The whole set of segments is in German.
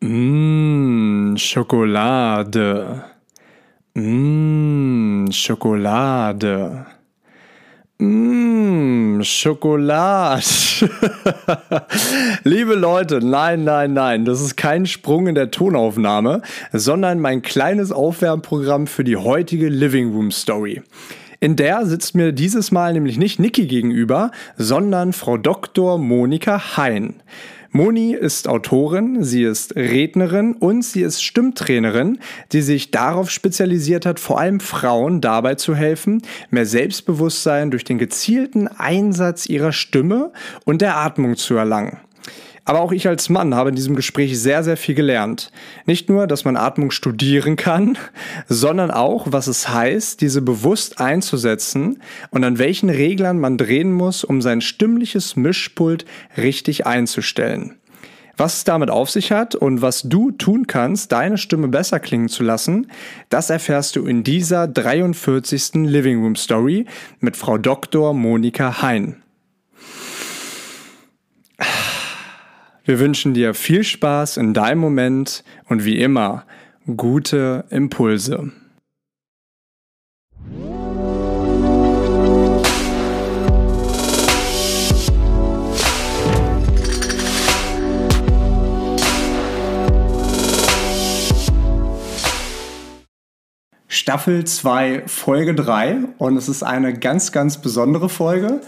Mmh, Schokolade. Mmh, Schokolade. Mmh, Schokolade. Liebe Leute, nein, nein, nein, das ist kein Sprung in der Tonaufnahme, sondern mein kleines Aufwärmprogramm für die heutige Living Room Story. In der sitzt mir dieses Mal nämlich nicht Niki gegenüber, sondern Frau Dr. Monika Hein. Moni ist Autorin, sie ist Rednerin und sie ist Stimmtrainerin, die sich darauf spezialisiert hat, vor allem Frauen dabei zu helfen, mehr Selbstbewusstsein durch den gezielten Einsatz ihrer Stimme und der Atmung zu erlangen. Aber auch ich als Mann habe in diesem Gespräch sehr, sehr viel gelernt. Nicht nur, dass man Atmung studieren kann, sondern auch, was es heißt, diese bewusst einzusetzen und an welchen Reglern man drehen muss, um sein stimmliches Mischpult richtig einzustellen. Was es damit auf sich hat und was du tun kannst, deine Stimme besser klingen zu lassen, das erfährst du in dieser 43. Living Room Story mit Frau Dr. Monika Hein. Wir wünschen dir viel Spaß in deinem Moment und wie immer gute Impulse. Staffel 2, Folge 3 und es ist eine ganz, ganz besondere Folge.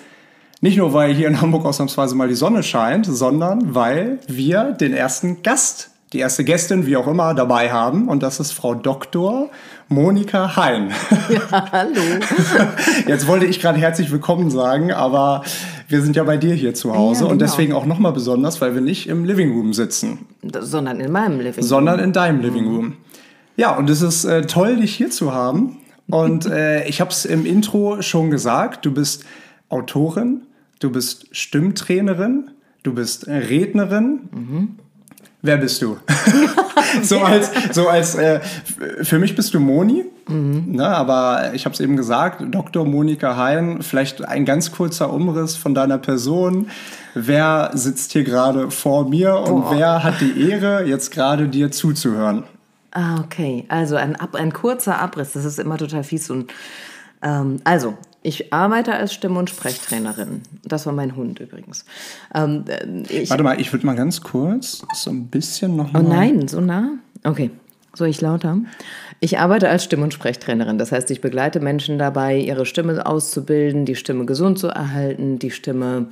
Nicht nur, weil hier in Hamburg ausnahmsweise mal die Sonne scheint, sondern weil wir den ersten Gast, die erste Gästin, wie auch immer, dabei haben. Und das ist Frau Dr. Monika Hein. Ja, hallo. Jetzt wollte ich gerade herzlich willkommen sagen, aber wir sind ja bei dir hier zu Hause Ja, und genau. deswegen auch nochmal besonders, weil wir nicht im Living Room sitzen, Sondern in meinem Living. sondern in deinem Living Room. Ja, und es ist äh, toll, dich hier zu haben. Und äh, ich habe es im Intro schon gesagt, du bist Autorin, du bist Stimmtrainerin, du bist Rednerin. Wer bist du? so als, so als äh, für mich bist du Moni, ne, aber ich habe es eben gesagt, Dr. Monika Hein, vielleicht ein ganz kurzer Umriss von deiner Person. Wer sitzt hier gerade vor mir und Boah. wer hat die Ehre, jetzt gerade dir zuzuhören? Ah, okay. Also ein, ein kurzer Abriss, das ist immer total fies. Und, ähm, also, ich arbeite als Stimm- und Sprechtrainerin. Das war mein Hund übrigens. Ähm, äh, ich, Warte mal, ich würde mal ganz kurz so ein bisschen noch oh mal nein, so nah? Okay. Soll ich lauter? Ich arbeite als Stimm- und Sprechtrainerin. Das heißt, ich begleite Menschen dabei, ihre Stimme auszubilden, die Stimme gesund zu erhalten, die Stimme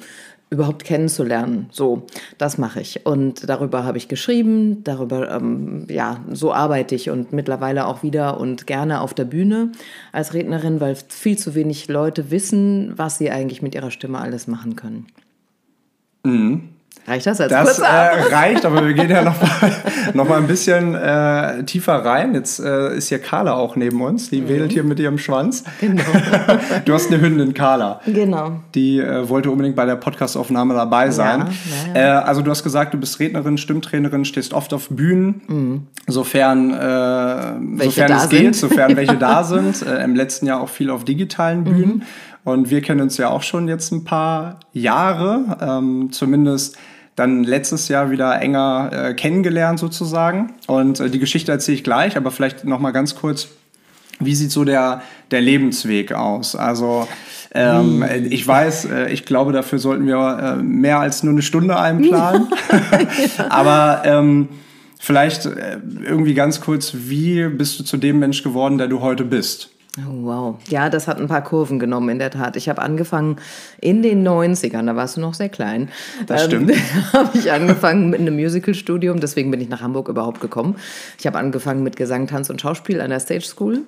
überhaupt kennenzulernen. So, das mache ich. Und darüber habe ich geschrieben, darüber, ähm, ja, so arbeite ich und mittlerweile auch wieder und gerne auf der Bühne als Rednerin, weil viel zu wenig Leute wissen, was sie eigentlich mit ihrer Stimme alles machen können. Reicht das als Das äh, reicht, aber wir gehen ja noch mal, noch mal ein bisschen äh, tiefer rein. Jetzt äh, ist hier Carla auch neben uns. Die wedelt hier mit ihrem Schwanz. Genau. Du hast eine Hündin, Carla. Genau. Die äh, wollte unbedingt bei der Podcastaufnahme dabei sein. ja, Äh, also du hast gesagt, du bist Rednerin, Stimmtrainerin, stehst oft auf Bühnen, sofern, äh, sofern es geht, sind. sofern welche da sind. Im letzten Jahr auch viel auf digitalen Bühnen. Und wir kennen uns ja auch schon jetzt ein paar Jahre, ähm, zumindest dann letztes Jahr wieder enger äh, kennengelernt sozusagen. Und äh, die Geschichte erzähle ich gleich, aber vielleicht noch mal ganz kurz, wie sieht so der, der Lebensweg aus? Also ähm, ich weiß, äh, ich glaube, dafür sollten wir äh, mehr als nur eine Stunde einplanen. Aber ähm, vielleicht äh, irgendwie ganz kurz, wie bist du zu dem Mensch geworden, der du heute bist? Oh, wow. Ja, das hat ein paar Kurven genommen, in der Tat. Ich habe angefangen in den 90ern, da warst du noch sehr klein. Das stimmt. habe ich angefangen mit einem Musicalstudium, deswegen bin ich nach Hamburg überhaupt gekommen. Ich habe angefangen mit Gesang, Tanz und Schauspiel an der Stage School.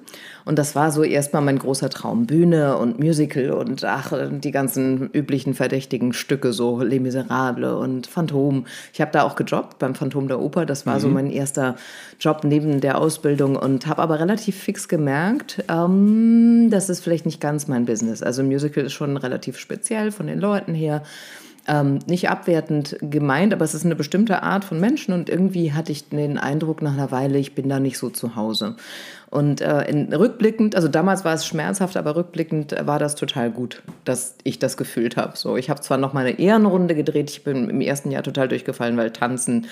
Und das war so erstmal mein großer Traum. Bühne und Musical und ach, die ganzen üblichen verdächtigen Stücke, so Les Miserables und Phantom. Ich habe da auch gejobbt beim Phantom der Oper. Das war so Mhm. mein erster Job neben der Ausbildung und habe aber relativ fix gemerkt, ähm, das ist vielleicht nicht ganz mein Business. Also Musical ist schon relativ speziell von den Leuten her. Ähm, nicht abwertend gemeint, aber es ist eine bestimmte Art von Menschen und irgendwie hatte ich den Eindruck nach einer Weile, ich bin da nicht so zu Hause. Und äh, in, rückblickend, also damals war es schmerzhaft, aber rückblickend war das total gut, dass ich das gefühlt habe. So, ich habe zwar noch mal eine Ehrenrunde gedreht, ich bin im ersten Jahr total durchgefallen, weil Tanzen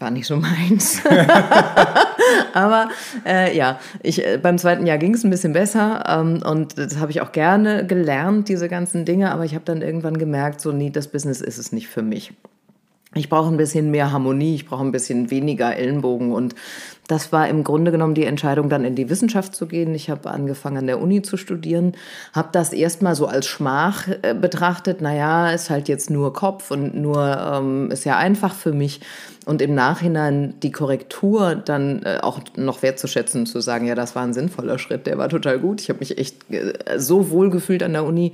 war nicht so meins. Aber äh, ja, ich, äh, beim zweiten Jahr ging es ein bisschen besser ähm, und das habe ich auch gerne gelernt, diese ganzen Dinge. Aber ich habe dann irgendwann gemerkt, so nee, das Business ist es nicht für mich. Ich brauche ein bisschen mehr Harmonie, ich brauche ein bisschen weniger Ellenbogen und das war im Grunde genommen die Entscheidung, dann in die Wissenschaft zu gehen. Ich habe angefangen an der Uni zu studieren, habe das erstmal so als Schmach äh, betrachtet. Naja, ist halt jetzt nur Kopf und nur ähm, ist ja einfach für mich. Und im Nachhinein die Korrektur dann äh, auch noch wertzuschätzen, zu sagen, ja, das war ein sinnvoller Schritt, der war total gut. Ich habe mich echt äh, so wohl gefühlt an der Uni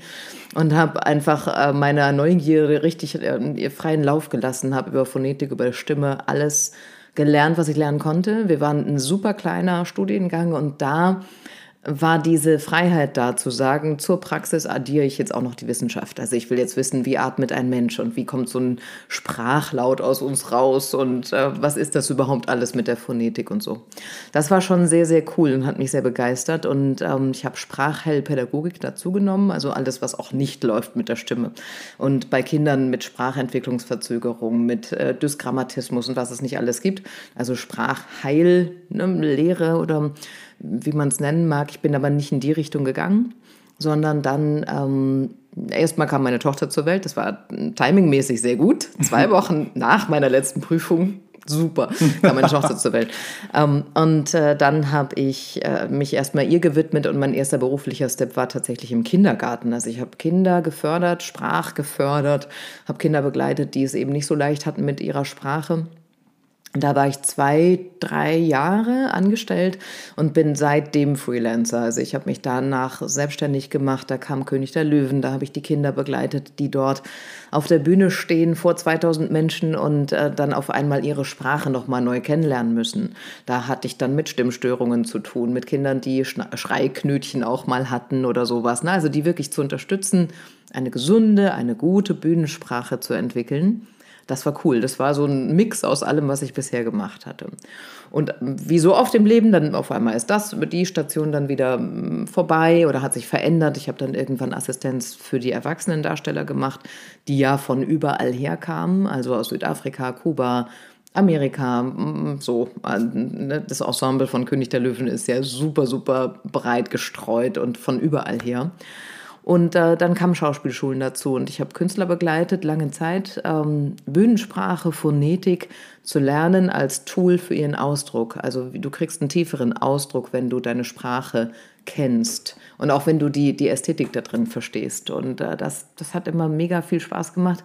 und habe einfach äh, meiner Neugierde richtig äh, freien Lauf gelassen, habe über Phonetik, über Stimme alles gelernt, was ich lernen konnte. Wir waren ein super kleiner Studiengang und da war diese Freiheit da zu sagen, zur Praxis addiere ich jetzt auch noch die Wissenschaft. Also ich will jetzt wissen, wie atmet ein Mensch und wie kommt so ein Sprachlaut aus uns raus und äh, was ist das überhaupt alles mit der Phonetik und so. Das war schon sehr, sehr cool und hat mich sehr begeistert und ähm, ich habe Sprachheilpädagogik dazu genommen, also alles, was auch nicht läuft mit der Stimme. Und bei Kindern mit Sprachentwicklungsverzögerung, mit äh, Dysgrammatismus und was es nicht alles gibt, also Sprachheil, ne, Lehre oder wie man es nennen mag. Ich bin aber nicht in die Richtung gegangen, sondern dann ähm, erstmal kam meine Tochter zur Welt. Das war timingmäßig sehr gut. Zwei Wochen nach meiner letzten Prüfung super, kam meine Tochter zur Welt. Ähm, und äh, dann habe ich äh, mich erstmal ihr gewidmet und mein erster beruflicher Step war tatsächlich im Kindergarten. Also ich habe Kinder gefördert, Sprach gefördert, habe Kinder begleitet, die es eben nicht so leicht hatten mit ihrer Sprache. Da war ich zwei, drei Jahre angestellt und bin seitdem Freelancer. Also ich habe mich danach selbstständig gemacht. Da kam König der Löwen, da habe ich die Kinder begleitet, die dort auf der Bühne stehen vor 2000 Menschen und äh, dann auf einmal ihre Sprache nochmal neu kennenlernen müssen. Da hatte ich dann mit Stimmstörungen zu tun, mit Kindern, die Schreiknötchen auch mal hatten oder sowas. Ne? Also die wirklich zu unterstützen, eine gesunde, eine gute Bühnensprache zu entwickeln das war cool. Das war so ein Mix aus allem, was ich bisher gemacht hatte. Und wie so oft im Leben, dann auf einmal ist das die Station dann wieder hm, vorbei oder hat sich verändert. Ich habe dann irgendwann Assistenz für die Erwachsenendarsteller gemacht, die ja von überall her kamen, also aus Südafrika, Kuba, Amerika, hm, so. Ne, das Ensemble von König der Löwen ist ja super, super breit gestreut und von überall her. Und äh, dann kamen Schauspielschulen dazu und ich habe Künstler begleitet, lange Zeit, ähm, Bühnensprache, Phonetik zu lernen als Tool für ihren Ausdruck. Also du kriegst einen tieferen Ausdruck, wenn du deine Sprache kennst und auch wenn du die, die Ästhetik da drin verstehst. Und äh, das, das hat immer mega viel Spaß gemacht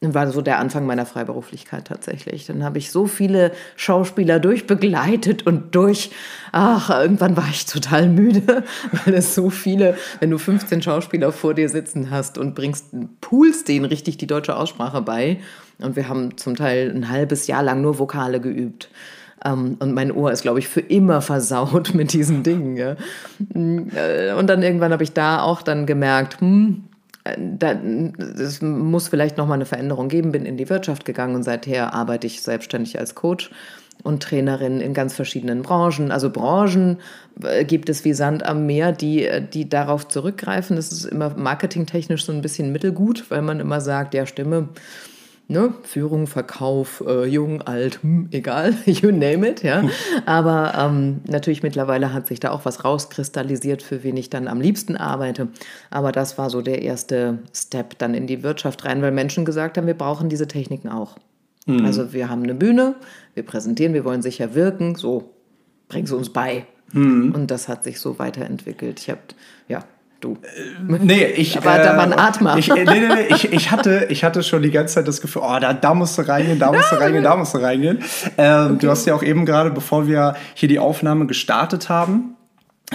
war so der Anfang meiner Freiberuflichkeit tatsächlich. Dann habe ich so viele Schauspieler durchbegleitet und durch, ach, irgendwann war ich total müde, weil es so viele, wenn du 15 Schauspieler vor dir sitzen hast und bringst, poolst denen richtig die deutsche Aussprache bei. Und wir haben zum Teil ein halbes Jahr lang nur Vokale geübt. Um, und mein Ohr ist, glaube ich, für immer versaut mit diesen Dingen. Ja. Äh, und dann irgendwann habe ich da auch dann gemerkt, hm, es muss vielleicht noch mal eine Veränderung geben. Bin in die Wirtschaft gegangen und seither arbeite ich selbstständig als Coach und Trainerin in ganz verschiedenen Branchen. Also Branchen äh, gibt es wie Sand am Meer, die, äh, die darauf zurückgreifen. Das ist immer marketingtechnisch so ein bisschen mittelgut, weil man immer sagt, ja, Stimme ne, Führung, Verkauf, äh, jung, alt, hm, egal, you name it, ja. Aber ähm, natürlich mittlerweile hat sich da auch was rauskristallisiert, für wen ich dann am liebsten arbeite. Aber das war so der erste Step dann in die Wirtschaft rein, weil Menschen gesagt haben, wir brauchen diese Techniken auch. Mhm. Also wir haben eine Bühne, wir präsentieren, wir wollen sicher wirken, so bring sie uns bei. Mhm. Und das hat sich so weiterentwickelt. Ich habe Du. Äh, nee, ich. Aber äh, da war ein Atmer. Ich, nee, nee, nee, ich, ich, hatte, ich hatte schon die ganze Zeit das Gefühl, oh, da, da musst du reingehen, da musst du reingehen, da musst du reingehen. Ähm, okay. Du hast ja auch eben gerade, bevor wir hier die Aufnahme gestartet haben,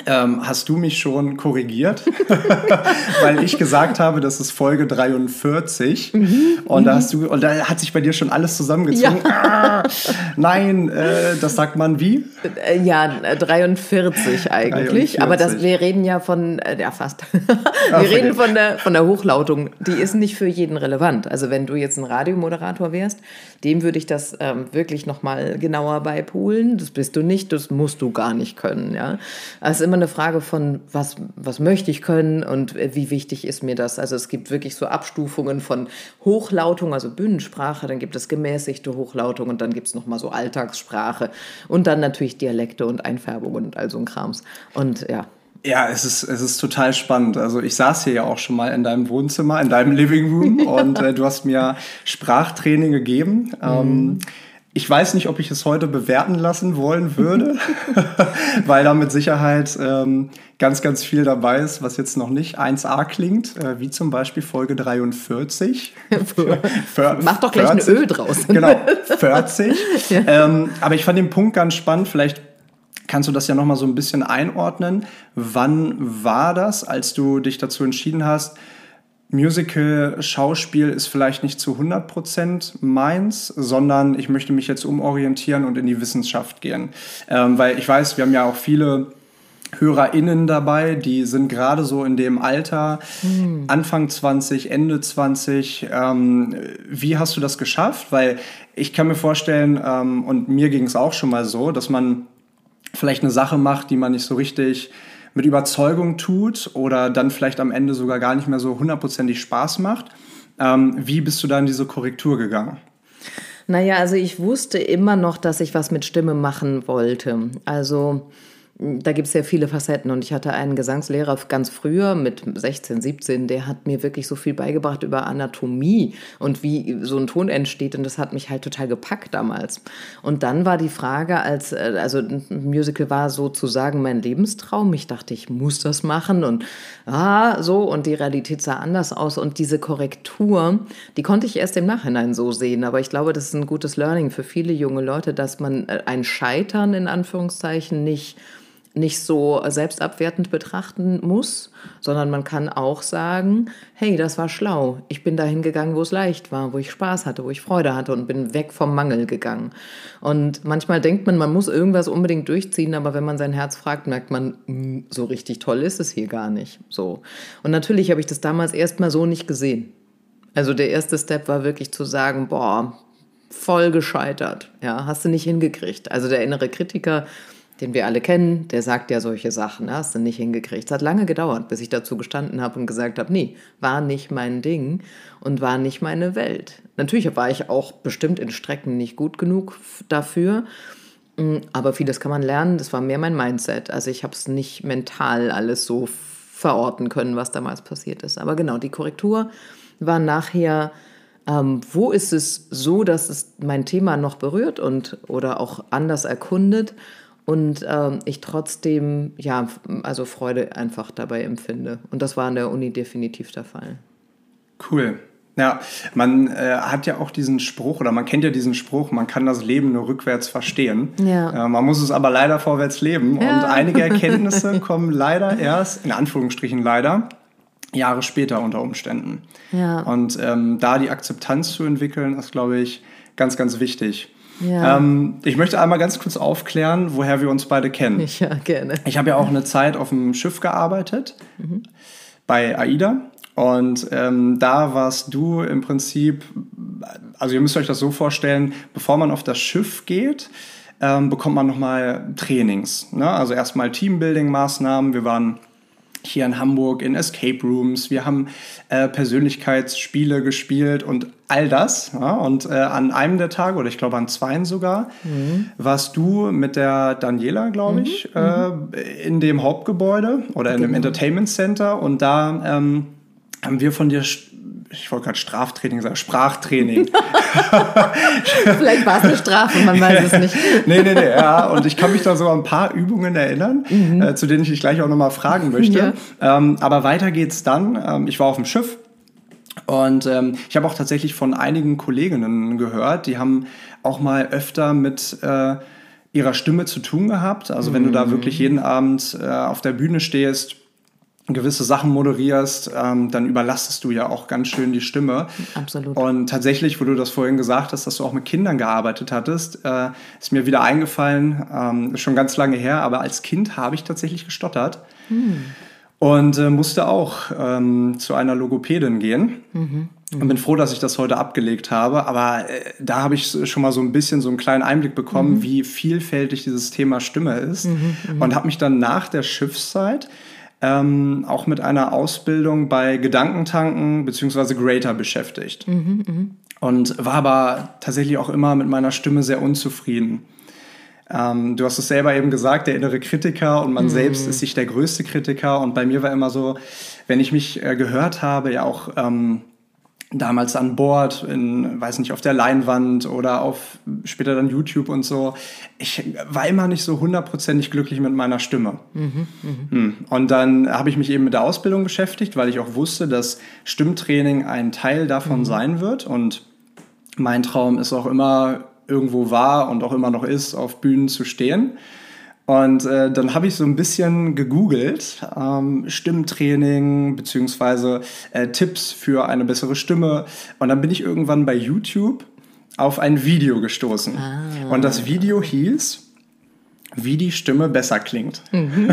ähm, hast du mich schon korrigiert, weil ich gesagt habe, das ist Folge 43 mhm, und da mhm. hast du und da hat sich bei dir schon alles zusammengezogen. Ja. Ah, nein, äh, das sagt man wie? Äh, ja, 43 eigentlich, 43. aber das, wir reden ja von äh, ja fast. wir Ach, reden von der von der Hochlautung, die ist nicht für jeden relevant. Also wenn du jetzt ein Radiomoderator wärst, dem würde ich das ähm, wirklich noch mal genauer beipulen. Das bist du nicht, das musst du gar nicht können, ja. Also ist immer eine Frage von, was, was möchte ich können und wie wichtig ist mir das. Also es gibt wirklich so Abstufungen von Hochlautung, also Bühnensprache, dann gibt es gemäßigte Hochlautung und dann gibt es nochmal so Alltagssprache und dann natürlich Dialekte und Einfärbungen und all so ein Krams. Und ja, ja, es ist, es ist total spannend. Also ich saß hier ja auch schon mal in deinem Wohnzimmer, in deinem Living Room und äh, du hast mir Sprachtraining gegeben. Mhm. Ähm, ich weiß nicht, ob ich es heute bewerten lassen wollen würde, weil da mit Sicherheit ähm, ganz, ganz viel dabei ist, was jetzt noch nicht 1a klingt, äh, wie zum Beispiel Folge 43. Mach doch gleich 40. ein Ö draus. genau, 40. ja. ähm, aber ich fand den Punkt ganz spannend. Vielleicht kannst du das ja nochmal so ein bisschen einordnen. Wann war das, als du dich dazu entschieden hast, Musical, Schauspiel ist vielleicht nicht zu 100% meins, sondern ich möchte mich jetzt umorientieren und in die Wissenschaft gehen. Ähm, weil ich weiß, wir haben ja auch viele HörerInnen dabei, die sind gerade so in dem Alter, mhm. Anfang 20, Ende 20. Ähm, wie hast du das geschafft? Weil ich kann mir vorstellen, ähm, und mir ging es auch schon mal so, dass man vielleicht eine Sache macht, die man nicht so richtig mit Überzeugung tut oder dann vielleicht am Ende sogar gar nicht mehr so hundertprozentig Spaß macht. Ähm, wie bist du da in diese Korrektur gegangen? Naja, also ich wusste immer noch, dass ich was mit Stimme machen wollte. Also da gibt es ja viele Facetten und ich hatte einen Gesangslehrer ganz früher mit 16, 17, der hat mir wirklich so viel beigebracht über Anatomie und wie so ein Ton entsteht und das hat mich halt total gepackt damals. Und dann war die Frage, als äh, also Musical war sozusagen mein Lebenstraum. Ich dachte, ich muss das machen und ah, so und die Realität sah anders aus und diese Korrektur, die konnte ich erst im Nachhinein so sehen, aber ich glaube, das ist ein gutes Learning für viele junge Leute, dass man äh, ein Scheitern in Anführungszeichen nicht nicht so selbstabwertend betrachten muss, sondern man kann auch sagen, hey, das war schlau. Ich bin dahin gegangen, wo es leicht war, wo ich Spaß hatte, wo ich Freude hatte und bin weg vom Mangel gegangen. Und manchmal denkt man, man muss irgendwas unbedingt durchziehen, aber wenn man sein Herz fragt, merkt man, hm, so richtig toll ist es hier gar nicht. So. Und natürlich habe ich das damals erstmal so nicht gesehen. Also der erste Step war wirklich zu sagen, boah, voll gescheitert. Ja, hast du nicht hingekriegt. Also der innere Kritiker den wir alle kennen, der sagt ja solche Sachen, ne? hast du nicht hingekriegt. Es hat lange gedauert, bis ich dazu gestanden habe und gesagt habe, nee, war nicht mein Ding und war nicht meine Welt. Natürlich war ich auch bestimmt in Strecken nicht gut genug dafür, mm, aber vieles kann man lernen. Das war mehr mein Mindset. Also ich habe es nicht mental alles so verorten können, was damals passiert ist. Aber genau, die Korrektur war nachher ähm, wo ist es so, dass es mein Thema noch berührt und oder auch anders erkundet und ähm, ich trotzdem, ja, also Freude einfach dabei empfinde. Und das war an der Uni definitiv der Fall. Cool. Ja, man äh, hat ja auch diesen Spruch oder man kennt ja diesen Spruch, man kann das Leben nur rückwärts verstehen. Ja. Äh, man muss es aber leider vorwärts leben. Ja. Und einige Erkenntnisse kommen leider erst, in Anführungsstrichen leider, Jahre später unter Umständen. Ja. Und ähm, da die Akzeptanz zu entwickeln, ist, glaube ich, ganz, ganz wichtig. Ja. Ähm, ich möchte einmal ganz kurz aufklären, woher wir uns beide kennen. Ja, gerne. Ich habe ja auch eine Zeit auf dem Schiff gearbeitet, mhm. bei AIDA. Und ähm, da warst du im Prinzip, also ihr müsst euch das so vorstellen, bevor man auf das Schiff geht, ähm, bekommt man nochmal Trainings. Ne? Also erstmal Teambuilding-Maßnahmen. Wir waren hier in Hamburg in Escape Rooms, wir haben äh, Persönlichkeitsspiele gespielt und all das. Ja? Und äh, an einem der Tage, oder ich glaube an zweien sogar, mhm. warst du mit der Daniela, glaube ich, mhm. äh, in dem Hauptgebäude oder in genau. dem Entertainment Center und da ähm, haben wir von dir ich wollte gerade Straftraining sagen, Sprachtraining. Vielleicht war es eine Strafe, man weiß es nicht. nee, nee, nee, ja. Und ich kann mich da so an ein paar Übungen erinnern, mhm. äh, zu denen ich dich gleich auch nochmal fragen möchte. Ja. Ähm, aber weiter geht's dann. Ähm, ich war auf dem Schiff. Und ähm, ich habe auch tatsächlich von einigen Kolleginnen gehört, die haben auch mal öfter mit äh, ihrer Stimme zu tun gehabt. Also wenn du da mhm. wirklich jeden Abend äh, auf der Bühne stehst, gewisse Sachen moderierst, ähm, dann überlastest du ja auch ganz schön die Stimme. Absolut. Und tatsächlich, wo du das vorhin gesagt hast, dass du auch mit Kindern gearbeitet hattest, äh, ist mir wieder eingefallen, ähm, schon ganz lange her, aber als Kind habe ich tatsächlich gestottert. Hm. Und äh, musste auch ähm, zu einer Logopädin gehen. Mhm. und bin froh, dass ich das heute abgelegt habe. Aber äh, da habe ich schon mal so ein bisschen so einen kleinen Einblick bekommen, mhm. wie vielfältig dieses Thema Stimme ist. Mhm, mhm. und habe mich dann nach der Schiffszeit ähm, auch mit einer Ausbildung bei Gedankentanken bzw. Greater beschäftigt. Mhm, mh. Und war aber tatsächlich auch immer mit meiner Stimme sehr unzufrieden. Ähm, du hast es selber eben gesagt, der innere Kritiker und man mhm. selbst ist sich der größte Kritiker. Und bei mir war immer so, wenn ich mich äh, gehört habe, ja auch ähm, damals an Bord, in, weiß nicht, auf der Leinwand oder auf später dann YouTube und so. Ich war immer nicht so hundertprozentig glücklich mit meiner Stimme. Mhm, mh. Und dann habe ich mich eben mit der Ausbildung beschäftigt, weil ich auch wusste, dass Stimmtraining ein Teil davon mhm. sein wird. Und mein Traum ist auch immer, irgendwo war und auch immer noch ist, auf Bühnen zu stehen. Und äh, dann habe ich so ein bisschen gegoogelt, ähm, Stimmtraining beziehungsweise äh, Tipps für eine bessere Stimme. Und dann bin ich irgendwann bei YouTube auf ein Video gestoßen. Ah. Und das Video hieß wie die Stimme besser klingt. Mhm.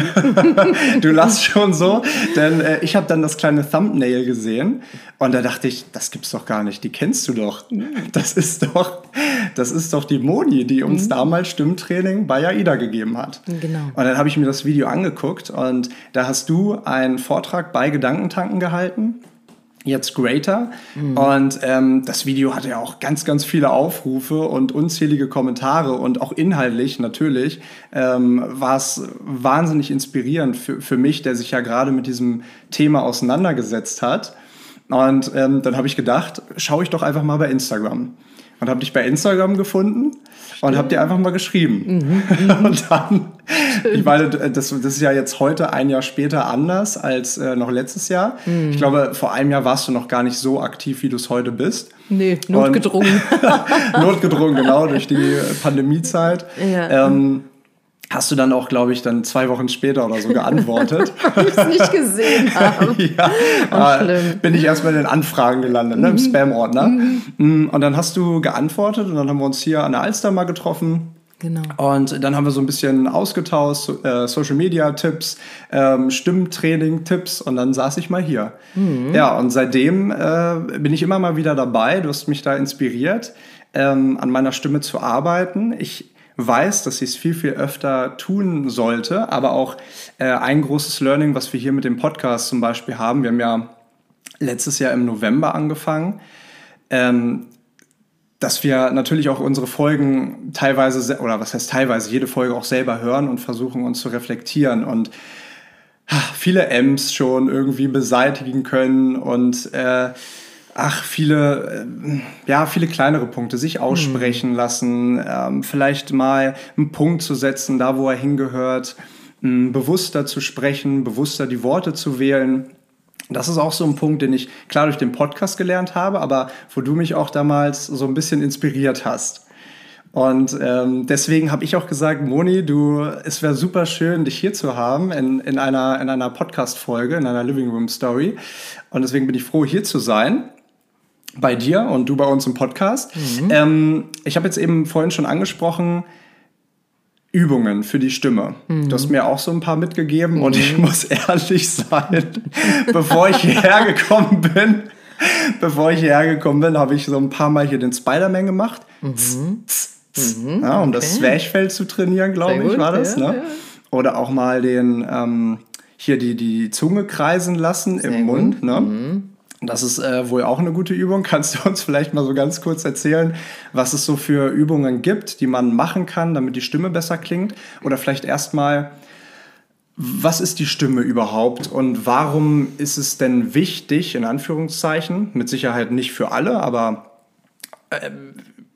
du lachst schon so, denn äh, ich habe dann das kleine Thumbnail gesehen und da dachte ich, das gibt's doch gar nicht, die kennst du doch. Das ist doch, das ist doch die Moni, die uns mhm. damals Stimmtraining bei AIDA gegeben hat. Genau. Und dann habe ich mir das Video angeguckt und da hast du einen Vortrag bei Gedankentanken gehalten jetzt Greater. Mhm. Und ähm, das Video hatte ja auch ganz, ganz viele Aufrufe und unzählige Kommentare und auch inhaltlich natürlich ähm, war es wahnsinnig inspirierend für, für mich, der sich ja gerade mit diesem Thema auseinandergesetzt hat. Und ähm, dann habe ich gedacht, schaue ich doch einfach mal bei Instagram. Und habe dich bei Instagram gefunden und habe dir einfach mal geschrieben. Mhm, mhm. und dann, ich meine, das, das ist ja jetzt heute ein Jahr später anders als äh, noch letztes Jahr. Mhm. Ich glaube, vor einem Jahr warst du noch gar nicht so aktiv, wie du es heute bist. Nee, notgedrungen. notgedrungen, genau, durch die Pandemiezeit. Ja. Ähm, hast du dann auch, glaube ich, dann zwei Wochen später oder so geantwortet. Weil ich es nicht gesehen habe. ja, äh, bin ich erstmal in den Anfragen gelandet, ne, im mhm. Spam-Ordner. Mhm. Mm, und dann hast du geantwortet und dann haben wir uns hier an der Alster mal getroffen. Genau. Und dann haben wir so ein bisschen ausgetauscht, äh, Social Media Tipps, ähm, Stimmtraining Tipps und dann saß ich mal hier. Mhm. Ja, und seitdem äh, bin ich immer mal wieder dabei. Du hast mich da inspiriert, ähm, an meiner Stimme zu arbeiten. Ich weiß, dass sie es viel, viel öfter tun sollte. Aber auch äh, ein großes Learning, was wir hier mit dem Podcast zum Beispiel haben, wir haben ja letztes Jahr im November angefangen, ähm, dass wir natürlich auch unsere Folgen teilweise, oder was heißt teilweise, jede Folge auch selber hören und versuchen uns zu reflektieren und viele M's schon irgendwie beseitigen können und äh, ach, viele, äh, ja, viele kleinere Punkte, sich aussprechen mhm. lassen, ähm, vielleicht mal einen Punkt zu setzen, da wo er hingehört, ähm, bewusster zu sprechen, bewusster die Worte zu wählen. Das ist auch so ein Punkt, den ich klar durch den Podcast gelernt habe, aber wo du mich auch damals so ein bisschen inspiriert hast. Und ähm, deswegen habe ich auch gesagt, Moni, du, es wäre super schön, dich hier zu haben in, in einer, in einer Podcast-Folge, in einer Living Room Story. Und deswegen bin ich froh, hier zu sein bei dir und du bei uns im Podcast. Mhm. Ähm, ich habe jetzt eben vorhin schon angesprochen, Übungen für die Stimme. Mhm. Du hast mir auch so ein paar mitgegeben mhm. und ich mhm. muss ehrlich sein, bevor ich hierher gekommen bin, bevor ich hierher gekommen bin, habe ich so ein paar Mal hier den Spider-Man gemacht. Mhm. Mhm. Ja, um okay. das Zwerchfell zu trainieren, glaube ich, war das. Ja, ne? Ja. Oder auch mal den ähm, hier die, die Zunge kreisen lassen Sehr im Mund. Ne? Das ist äh, wohl auch eine gute Übung. Kannst du uns vielleicht mal so ganz kurz erzählen, was es so für Übungen gibt, die man machen kann, damit die Stimme besser klingt? Oder vielleicht erstmal, was ist die Stimme überhaupt und warum ist es denn wichtig, in Anführungszeichen, mit Sicherheit nicht für alle, aber äh,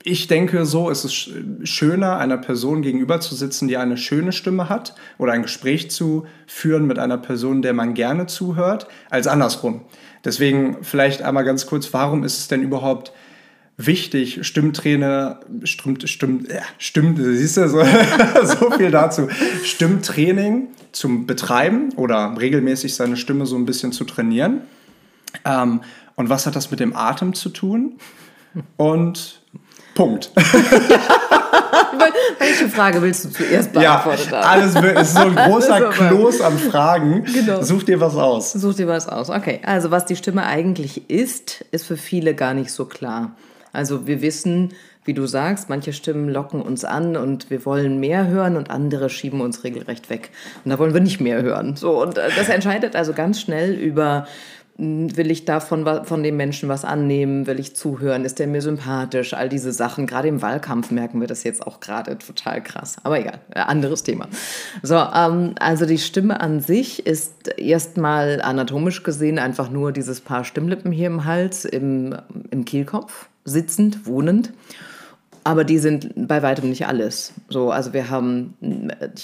ich denke, so ist es schöner, einer Person gegenüber zu sitzen, die eine schöne Stimme hat oder ein Gespräch zu führen mit einer Person, der man gerne zuhört, als andersrum. Deswegen vielleicht einmal ganz kurz, warum ist es denn überhaupt wichtig, Stimmtrainer, stimmt, stimmt, ja, stimmt, siehst du, so, so viel dazu, Stimmtraining zum Betreiben oder regelmäßig seine Stimme so ein bisschen zu trainieren. Ähm, und was hat das mit dem Atem zu tun? Und Punkt. Welche Frage willst du zuerst beantwortet ja? Alles ist so ein großer Kloß an Fragen. Genau. Such dir was aus. Such dir was aus. Okay, also was die Stimme eigentlich ist, ist für viele gar nicht so klar. Also wir wissen, wie du sagst, manche Stimmen locken uns an und wir wollen mehr hören und andere schieben uns regelrecht weg. Und da wollen wir nicht mehr hören. So, und äh, das entscheidet also ganz schnell über Will ich davon von dem Menschen was annehmen? Will ich zuhören? Ist der mir sympathisch? All diese Sachen. Gerade im Wahlkampf merken wir das jetzt auch gerade total krass. Aber egal, äh, anderes Thema. So, ähm, also die Stimme an sich ist erstmal anatomisch gesehen einfach nur dieses paar Stimmlippen hier im Hals, im, im Kehlkopf, sitzend, wohnend. Aber die sind bei weitem nicht alles. So, also wir haben,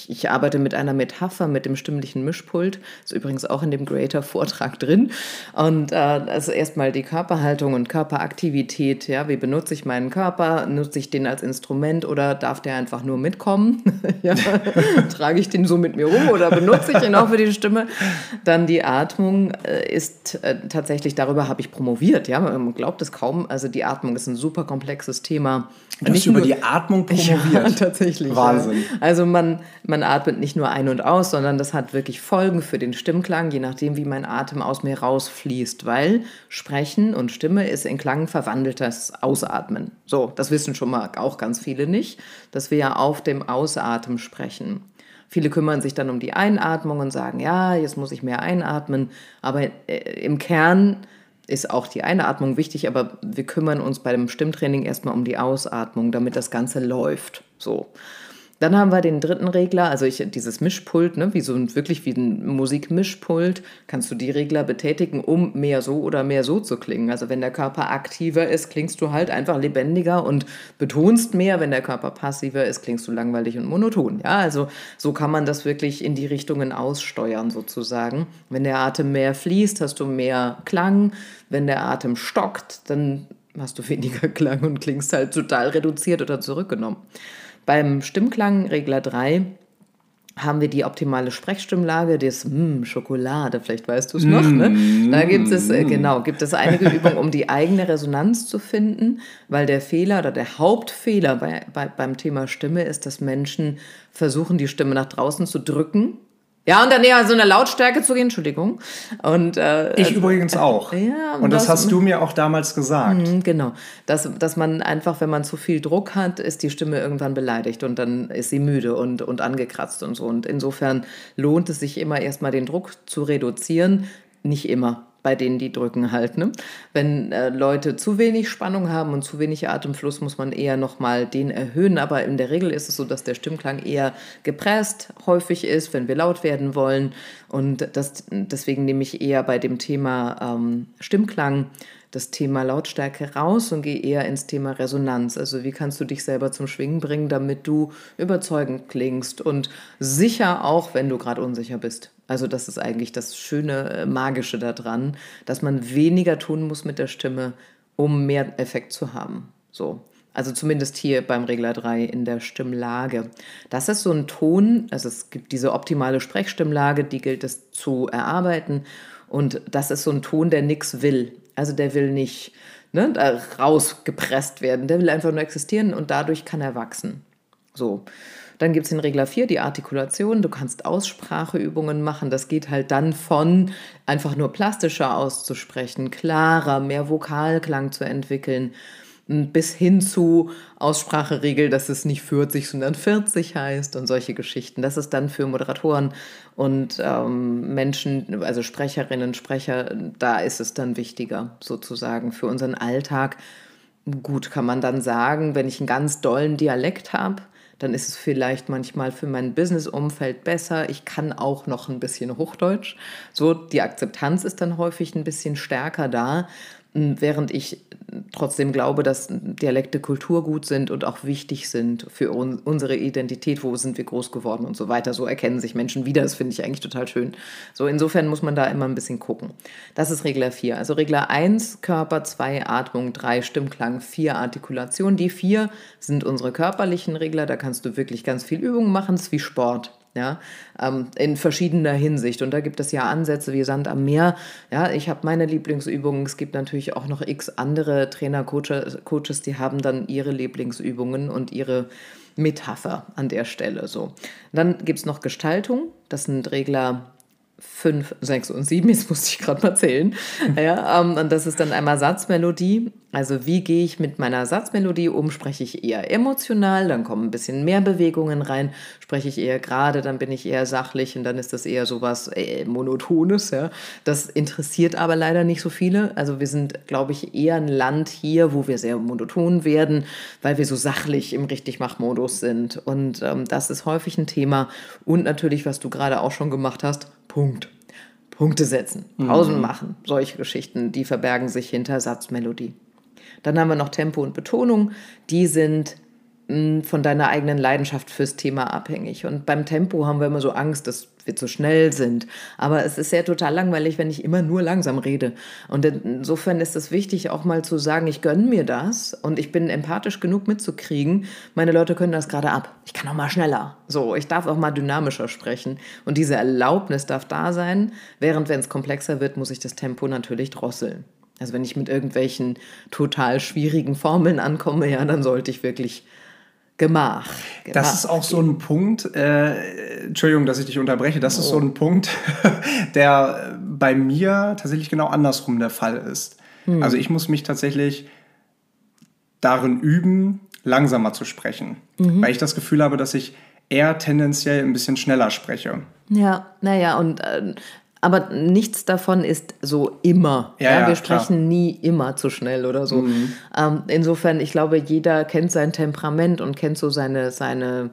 ich arbeite mit einer Metapher, mit dem stimmlichen Mischpult, ist übrigens auch in dem Greater-Vortrag drin. Und äh, also erstmal die Körperhaltung und Körperaktivität. Ja, wie benutze ich meinen Körper? Nutze ich den als Instrument oder darf der einfach nur mitkommen? ja, trage ich den so mit mir rum oder benutze ich ihn auch für die Stimme? Dann die Atmung äh, ist äh, tatsächlich, darüber habe ich promoviert. Ja, man glaubt es kaum. Also die Atmung ist ein super komplexes Thema. Du hast über die Atmung promoviert. Ja, tatsächlich. Wahnsinn. Ja. Also man, man atmet nicht nur ein und aus, sondern das hat wirklich Folgen für den Stimmklang, je nachdem, wie mein Atem aus mir rausfließt. Weil Sprechen und Stimme ist in Klang verwandeltes Ausatmen. So, das wissen schon mal auch ganz viele nicht, dass wir ja auf dem Ausatmen sprechen. Viele kümmern sich dann um die Einatmung und sagen, ja, jetzt muss ich mehr einatmen. Aber äh, im Kern ist auch die Einatmung wichtig, aber wir kümmern uns bei dem Stimmtraining erstmal um die Ausatmung, damit das Ganze läuft. So. Dann haben wir den dritten Regler, also ich, dieses Mischpult, ne, wie so ein, wirklich wie ein Musikmischpult, kannst du die Regler betätigen, um mehr so oder mehr so zu klingen. Also wenn der Körper aktiver ist, klingst du halt einfach lebendiger und betonst mehr. Wenn der Körper passiver ist, klingst du langweilig und monoton. Ja, also so kann man das wirklich in die Richtungen aussteuern sozusagen. Wenn der Atem mehr fließt, hast du mehr Klang. Wenn der Atem stockt, dann hast du weniger Klang und klingst halt total reduziert oder zurückgenommen. Beim Stimmklang Regler 3 haben wir die optimale Sprechstimmlage, das mm, Schokolade, vielleicht weißt du es noch. Ne? Da gibt es, äh, genau, gibt es einige Übungen, um die eigene Resonanz zu finden, weil der Fehler oder der Hauptfehler bei, bei, beim Thema Stimme ist, dass Menschen versuchen, die Stimme nach draußen zu drücken ja, und dann eher so eine Lautstärke zu gehen, Entschuldigung. Und, äh, ich übrigens auch. Ja, und das, das, hast du mir auch damals gesagt. Mhm, genau. Dass, dass man einfach, wenn man zu viel Druck hat, ist die Stimme irgendwann beleidigt und dann ist sie müde und, und angekratzt und so. Und insofern lohnt es sich immer erstmal den Druck zu reduzieren. Nicht immer bei denen die drücken halt. Ne? Wenn äh, Leute zu wenig Spannung haben und zu wenig Atemfluss, muss man eher nochmal den erhöhen. Aber in der Regel ist es so, dass der Stimmklang eher gepresst häufig ist, wenn wir laut werden wollen. Und das, deswegen nehme ich eher bei dem Thema ähm, Stimmklang das Thema Lautstärke raus und gehe eher ins Thema Resonanz. Also wie kannst du dich selber zum Schwingen bringen, damit du überzeugend klingst und sicher auch, wenn du gerade unsicher bist. Also das ist eigentlich das schöne, äh, magische daran, dass man weniger tun muss mit der Stimme, um mehr Effekt zu haben. So. Also zumindest hier beim Regler 3 in der Stimmlage. Das ist so ein Ton, also es gibt diese optimale Sprechstimmlage, die gilt es zu erarbeiten. Und das ist so ein Ton, der nichts will. Also der will nicht ne, rausgepresst werden, der will einfach nur existieren und dadurch kann er wachsen. So. Dann gibt es den Regler 4, die Artikulation. Du kannst Ausspracheübungen machen. Das geht halt dann von einfach nur plastischer auszusprechen, klarer, mehr Vokalklang zu entwickeln, bis hin zu Ausspracheregel, dass es nicht 40, sondern 40 heißt und solche Geschichten. Das ist dann für Moderatoren und ähm, Menschen, also Sprecherinnen, Sprecher, da ist es dann wichtiger sozusagen für unseren Alltag. Gut, kann man dann sagen, wenn ich einen ganz dollen Dialekt habe, dann ist es vielleicht manchmal für mein Business-Umfeld besser. Ich kann auch noch ein bisschen Hochdeutsch. So, die Akzeptanz ist dann häufig ein bisschen stärker da. Während ich trotzdem glaube, dass Dialekte Kulturgut sind und auch wichtig sind für un unsere Identität, wo sind wir groß geworden und so weiter. So erkennen sich Menschen wieder. Das finde ich eigentlich total schön. So, insofern muss man da immer ein bisschen gucken. Das ist Regler 4. Also Regler 1, Körper, 2, Atmung, 3, Stimmklang, 4, Artikulation. Die vier sind unsere körperlichen Regler. Da kannst du wirklich ganz viel Übungen machen. Das ist wie Sport. Ja, ähm, in verschiedener Hinsicht. Und da gibt es ja Ansätze wie Sand am Meer. Ja, ich habe meine Lieblingsübungen. Es gibt natürlich auch noch x andere Trainer, Coaches, Coaches, die haben dann ihre Lieblingsübungen und ihre Metapher an der Stelle. So. Dann gibt es noch Gestaltung. Das sind Regler 5, 6 und 7, jetzt musste ich gerade mal zählen. Ja, ähm, und das ist dann einmal Satzmelodie. Also wie gehe ich mit meiner Satzmelodie um? Spreche ich eher emotional, dann kommen ein bisschen mehr Bewegungen rein. Spreche ich eher gerade, dann bin ich eher sachlich und dann ist das eher sowas äh, Monotones. Ja. Das interessiert aber leider nicht so viele. Also wir sind, glaube ich, eher ein Land hier, wo wir sehr monoton werden, weil wir so sachlich im Richtigmachmodus sind. Und ähm, das ist häufig ein Thema. Und natürlich, was du gerade auch schon gemacht hast, Punkt. Punkte setzen, Pausen mhm. machen, solche Geschichten, die verbergen sich hinter Satzmelodie. Dann haben wir noch Tempo und Betonung, die sind von deiner eigenen Leidenschaft fürs Thema abhängig. Und beim Tempo haben wir immer so Angst, dass wir zu schnell sind. Aber es ist ja total langweilig, wenn ich immer nur langsam rede. Und insofern ist es wichtig, auch mal zu sagen, ich gönne mir das und ich bin empathisch genug mitzukriegen. Meine Leute können das gerade ab. Ich kann auch mal schneller. So, ich darf auch mal dynamischer sprechen. Und diese Erlaubnis darf da sein. Während, wenn es komplexer wird, muss ich das Tempo natürlich drosseln. Also wenn ich mit irgendwelchen total schwierigen Formeln ankomme, ja, dann sollte ich wirklich Gemach. Gemach. Das ist auch so ein Punkt, äh, Entschuldigung, dass ich dich unterbreche, das oh. ist so ein Punkt, der bei mir tatsächlich genau andersrum der Fall ist. Hm. Also ich muss mich tatsächlich darin üben, langsamer zu sprechen, mhm. weil ich das Gefühl habe, dass ich eher tendenziell ein bisschen schneller spreche. Ja, naja, und äh, aber nichts davon ist so immer. Ja, ja, wir sprechen klar. nie immer zu schnell oder so. Mhm. Ähm, insofern, ich glaube, jeder kennt sein Temperament und kennt so seine, seine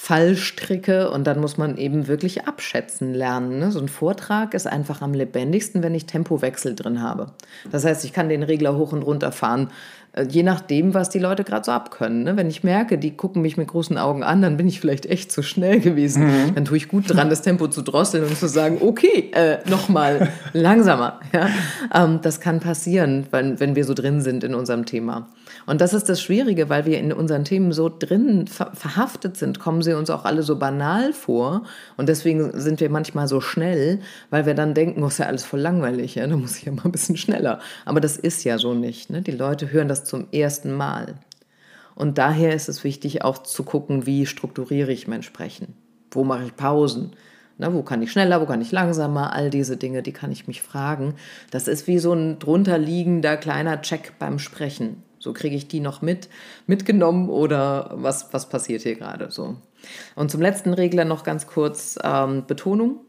Fallstricke und dann muss man eben wirklich abschätzen lernen. Ne? So ein Vortrag ist einfach am lebendigsten, wenn ich Tempowechsel drin habe. Das heißt, ich kann den Regler hoch und runter fahren je nachdem, was die Leute gerade so abkönnen. Ne? Wenn ich merke, die gucken mich mit großen Augen an, dann bin ich vielleicht echt zu schnell gewesen. Mhm. Dann tue ich gut dran, das Tempo zu drosseln und zu sagen, okay, äh, nochmal langsamer. Ja? Ähm, das kann passieren, wenn, wenn wir so drin sind in unserem Thema. Und das ist das Schwierige, weil wir in unseren Themen so drin ver verhaftet sind, kommen sie uns auch alle so banal vor. Und deswegen sind wir manchmal so schnell, weil wir dann denken, oh, ist ja alles voll langweilig, ja? da muss ich ja mal ein bisschen schneller. Aber das ist ja so nicht. Ne? Die Leute hören das zum ersten Mal. Und daher ist es wichtig, auch zu gucken, wie strukturiere ich mein Sprechen? Wo mache ich Pausen? Na, wo kann ich schneller, wo kann ich langsamer? All diese Dinge, die kann ich mich fragen. Das ist wie so ein drunterliegender kleiner Check beim Sprechen. So kriege ich die noch mit, mitgenommen oder was, was passiert hier gerade so. Und zum letzten Regler noch ganz kurz ähm, Betonung.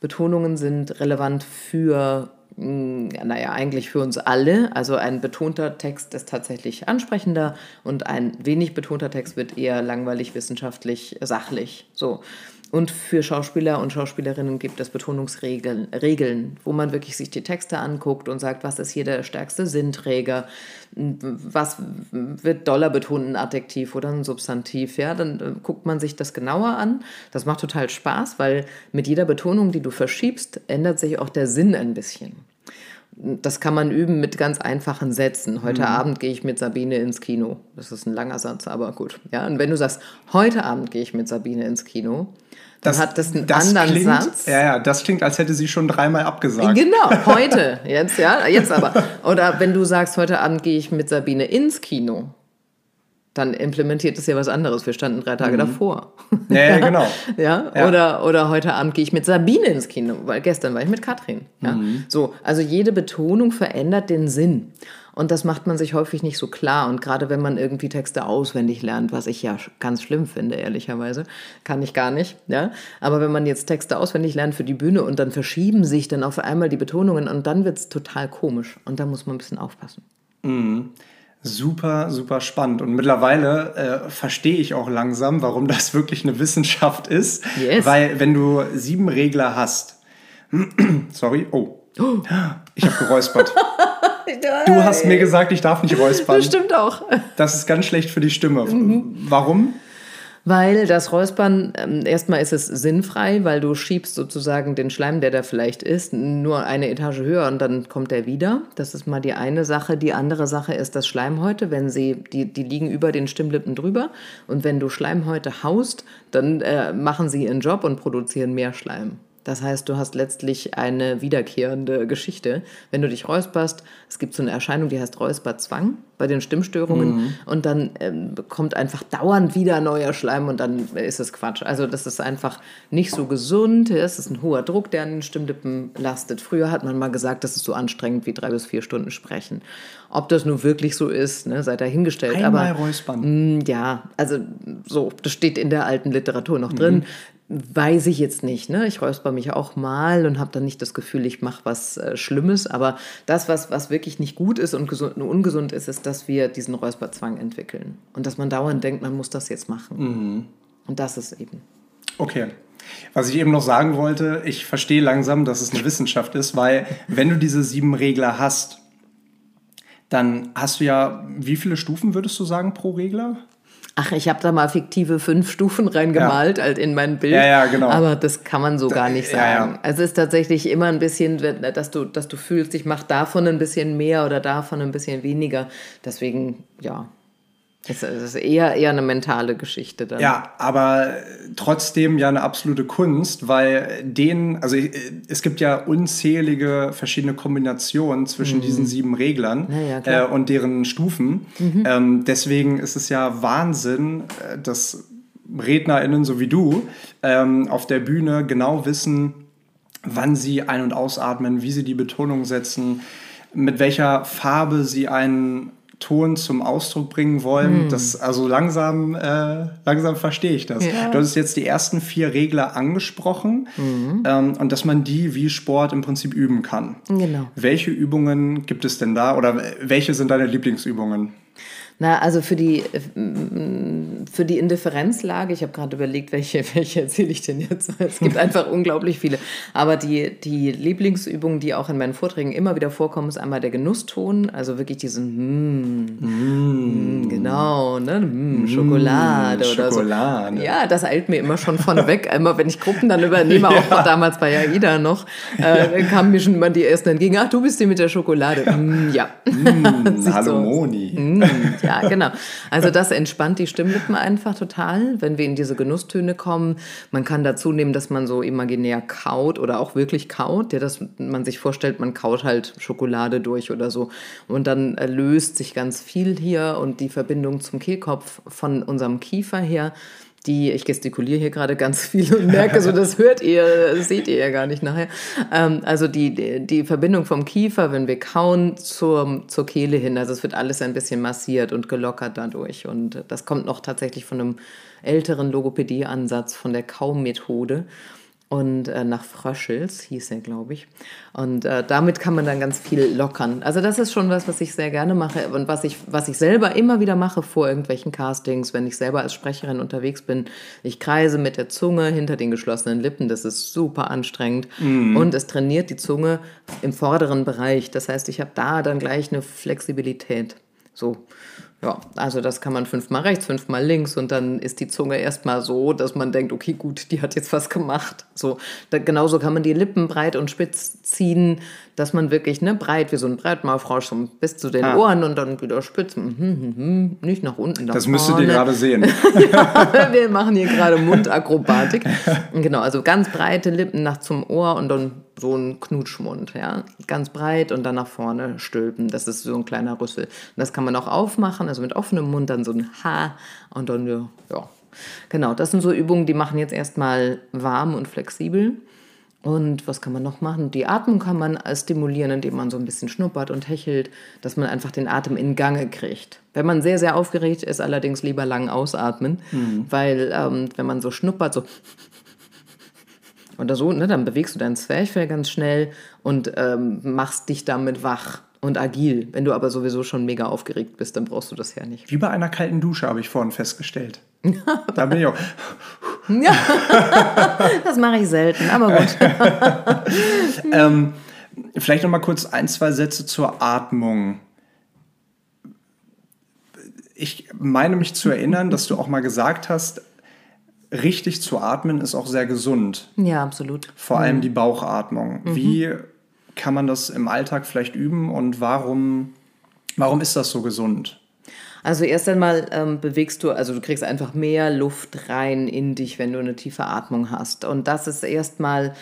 Betonungen sind relevant für, mh, hm, naja, eigentlich für uns alle. Also ein betonter Text ist tatsächlich ansprechender und ein wenig betonter Text wird eher langweilig, wissenschaftlich, sachlich. So. Und für Schauspieler und Schauspielerinnen gibt es Betonungsregeln, Regeln, wo man wirklich sich die Texte anguckt und sagt, was ist hier der stärkste Sinnträger, was wird doller betont, ein Adjektiv oder ein Substantiv. Ja, dann äh, guckt man sich das genauer an. Das macht total Spaß, weil mit jeder Betonung, die du verschiebst, ändert sich auch der Sinn ein bisschen. Das kann man üben mit ganz einfachen Sätzen. Heute mhm. Abend gehe ich mit Sabine ins Kino. Das ist ein langer Satz, aber gut. Ja, und wenn du sagst, heute Abend gehe ich mit Sabine ins Kino, das, hat das einen das anderen klingt, Satz. Ja, ja, das klingt, als hätte sie schon dreimal abgesagt. Genau, heute, jetzt, ja, jetzt aber. Oder wenn du sagst, heute Abend gehe ich mit Sabine ins Kino, dann implementiert es ja was anderes. Wir standen drei Tage mhm. davor. Ja, ja genau. ja? ja? Oder, oder heute Abend gehe ich mit Sabine ins Kino, weil gestern war ich mit Katrin. Ja? Mhm. So, also jede Betonung verändert den Sinn. Und das macht man sich häufig nicht so klar. Und gerade wenn man irgendwie Texte auswendig lernt, was ich ja ganz schlimm finde, ehrlicherweise, kann ich gar nicht. Ja? Aber wenn man jetzt Texte auswendig lernt für die Bühne und dann verschieben sich dann auf einmal die Betonungen und dann wird es total komisch. Und da muss man ein bisschen aufpassen. Mhm. Super, super spannend. Und mittlerweile äh, verstehe ich auch langsam, warum das wirklich eine Wissenschaft ist. Yes. Weil wenn du sieben Regler hast, sorry, oh, ich habe geräuspert. Du hast mir gesagt, ich darf nicht räuspern. Das stimmt auch. Das ist ganz schlecht für die Stimme. Mhm. Warum? Weil das Räuspern, ähm, erstmal ist es sinnfrei, weil du schiebst sozusagen den Schleim, der da vielleicht ist, nur eine Etage höher und dann kommt er wieder. Das ist mal die eine Sache. Die andere Sache ist das Schleimhäute, wenn sie, die, die liegen über den Stimmlippen drüber. Und wenn du Schleimhäute haust, dann äh, machen sie ihren Job und produzieren mehr Schleim. Das heißt, du hast letztlich eine wiederkehrende Geschichte. Wenn du dich räusperst, es gibt so eine Erscheinung, die heißt Räusperzwang bei den Stimmstörungen mhm. und dann ähm, kommt einfach dauernd wieder neuer Schleim und dann ist es Quatsch. Also das ist einfach nicht so gesund. Es ist ein hoher Druck, der an den Stimmlippen lastet. Früher hat man mal gesagt, das ist so anstrengend wie drei bis vier Stunden sprechen. Ob das nun wirklich so ist, ne, sei dahingestellt. Einmal Aber, räuspern. Mh, mm, ja, also so, das steht in der alten Literatur noch drin. Mhm. Weiß ich jetzt nicht. Ne? Ich räusper mich auch mal und habe dann nicht das Gefühl, ich mache was äh, Schlimmes. Aber das, was, was wirklich nicht gut ist und gesund, ungesund ist, ist, dass wir diesen Räusperzwang entwickeln. Und dass man dauernd denkt, man muss das jetzt machen. Mhm. Und das ist eben. Okay. Was ich eben noch sagen wollte, ich verstehe langsam, dass es eine Wissenschaft ist, weil wenn du diese sieben Regler hast, dann hast du ja, wie viele Stufen würdest du sagen pro Regler? Ach, ich habe da mal fiktive fünf Stufen reingemalt ja. halt in mein Bild. Ja, ja, genau. Aber das kann man so gar nicht sagen. Ja, also es ist tatsächlich immer ein bisschen, dass du, dass du fühlst, ich mache davon ein bisschen mehr oder davon ein bisschen weniger. Deswegen, ja. Es ist eher, eher eine mentale Geschichte dann. Ja, aber trotzdem ja eine absolute Kunst, weil den, also es gibt ja unzählige verschiedene Kombinationen zwischen mhm. diesen sieben Reglern ja, äh, und deren Stufen. Mhm. Ähm, deswegen ist es ja Wahnsinn, äh, dass RednerInnen so wie du ähm, auf der Bühne genau wissen, wann sie ein- und ausatmen, wie sie die Betonung setzen, mit welcher Farbe sie einen Ton zum Ausdruck bringen wollen. Mm. Das, also langsam, äh, langsam verstehe ich das. Ja. Du hast jetzt die ersten vier Regler angesprochen mm. ähm, und dass man die wie Sport im Prinzip üben kann. Genau. Welche Übungen gibt es denn da oder welche sind deine Lieblingsübungen? Na, also für die, für die Indifferenzlage, ich habe gerade überlegt, welche, welche erzähle ich denn jetzt? Es gibt einfach unglaublich viele. Aber die, die Lieblingsübungen, die auch in meinen Vorträgen immer wieder vorkommen, ist einmal der Genusston, also wirklich diesen mm, mm, genau, ne? Mm, Schokolade mm, oder Schokolade. so. Ja, das eilt mir immer schon von weg. Immer wenn ich Gruppen dann übernehme, auch ja. damals bei AIDA noch, äh, kamen mir schon immer die ersten entgegen, ach, du bist die mit der Schokolade. Mm, ja. Mm, hallo so. Moni. Ja, genau. Also das entspannt die Stimmlippen einfach total, wenn wir in diese Genusstöne kommen. Man kann dazu nehmen, dass man so imaginär kaut oder auch wirklich kaut, ja, dass man sich vorstellt, man kaut halt Schokolade durch oder so. Und dann löst sich ganz viel hier und die Verbindung zum Kehlkopf von unserem Kiefer her die, ich gestikuliere hier gerade ganz viel und merke so, das hört ihr, das seht ihr ja gar nicht nachher. Ähm, also die, die Verbindung vom Kiefer, wenn wir kauen, zur, zur Kehle hin, also es wird alles ein bisschen massiert und gelockert dadurch. Und das kommt noch tatsächlich von einem älteren Logopädie-Ansatz, von der Kaumethode und äh, nach Fröschels hieß er, glaube ich. Und äh, damit kann man dann ganz viel lockern. Also das ist schon was, was ich sehr gerne mache und was ich, was ich selber immer wieder mache vor irgendwelchen Castings, wenn ich selber als Sprecherin unterwegs bin. Ich kreise mit der Zunge hinter den geschlossenen Lippen. Das ist super anstrengend mhm. und es trainiert die Zunge im vorderen Bereich. Das heißt, ich habe da dann gleich eine Flexibilität. So. Ja, also das kann man fünfmal rechts, fünfmal links und dann ist die Zunge erstmal so, dass man denkt, okay, gut, die hat jetzt was gemacht. So, da, genauso kann man die Lippen breit und spitz ziehen, dass man wirklich ne, breit wie so ein Breitmaulfrosch bis zu den ah. Ohren und dann wieder spitz. Mhm, mhm, mhm, nicht nach unten. das müsstet ihr gerade sehen. ja, wir machen hier gerade Mundakrobatik. genau, also ganz breite Lippen nach zum Ohr und dann so ein Knutschmund, ja, ganz breit und dann nach vorne stülpen. Das ist so ein kleiner Rüssel. Und das kann man auch aufmachen, also mit offenem Mund dann so ein H und dann ja, Genau, das sind so Übungen, die machen jetzt erstmal warm und flexibel. Und was kann man noch machen? Die Atmung kann man stimulieren, indem man so ein bisschen schnuppert und hechelt, dass man einfach den Atem in Gange kriegt. Wenn man sehr, sehr aufgeregt ist, allerdings lieber lang ausatmen, mhm. weil ähm, wenn man so schnuppert, so oder so, ne, dann bewegst du dein Zwerchfell ganz schnell und ähm, machst dich damit wach und agil. Wenn du aber sowieso schon mega aufgeregt bist, dann brauchst du das ja nicht. Wie bei einer kalten Dusche, habe ich vorhin festgestellt. da bin ich auch. ja, das mache ich selten, aber gut. ähm, vielleicht noch mal kurz ein, zwei Sätze zur Atmung. Ich meine mich zu erinnern, dass du auch mal gesagt hast, richtig zu atmen ist auch sehr gesund. Ja, absolut. Vor allem die Bauchatmung. Wie kann man das im Alltag vielleicht üben und warum, warum ist das so gesund? Also erst einmal ähm, bewegst du, also du kriegst einfach mehr Luft rein in dich, wenn du eine tiefe Atmung hast. Und das ist erstmal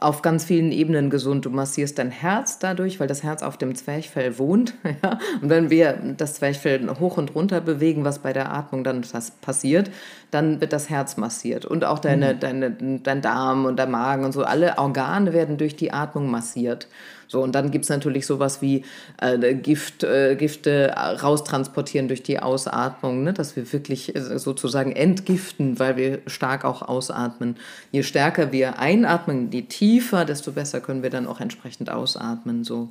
auf ganz vielen Ebenen gesund. Du massierst dein Herz dadurch, weil das Herz auf dem Zwerchfell wohnt. Ja? Und wenn wir das Zwerchfell hoch und runter bewegen, was bei der Atmung dann passiert, dann wird das Herz massiert. Und auch deine, mhm. deine, dein Darm und der Magen und so, alle Organe werden durch die Atmung massiert. So, und dann gibt es natürlich sowas wie äh, Gift, äh, Gifte raustransportieren durch die Ausatmung, ne? dass wir wirklich äh, sozusagen entgiften, weil wir stark auch ausatmen. Je stärker wir einatmen, je tiefer, desto besser können wir dann auch entsprechend ausatmen. So.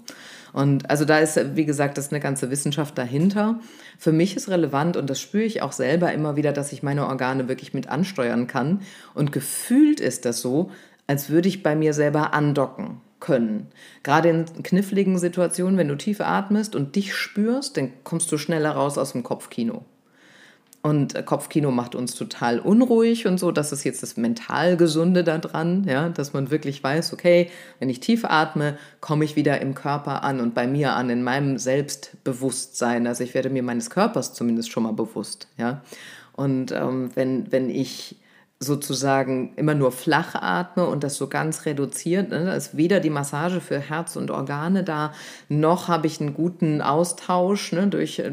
Und also da ist, wie gesagt, das ist eine ganze Wissenschaft dahinter. Für mich ist relevant und das spüre ich auch selber immer wieder, dass ich meine Organe wirklich mit ansteuern kann. Und gefühlt ist das so, als würde ich bei mir selber andocken können. Gerade in kniffligen Situationen, wenn du tief atmest und dich spürst, dann kommst du schneller raus aus dem Kopfkino. Und äh, Kopfkino macht uns total unruhig und so. Das ist jetzt das mental Gesunde daran, ja, dass man wirklich weiß, okay, wenn ich tief atme, komme ich wieder im Körper an und bei mir an, in meinem Selbstbewusstsein. Also ich werde mir meines Körpers zumindest schon mal bewusst, ja. Und ähm, wenn, wenn ich sozusagen immer nur flach atme und das so ganz reduziert. Ne? Da ist weder die Massage für Herz und Organe da, noch habe ich einen guten Austausch ne? durch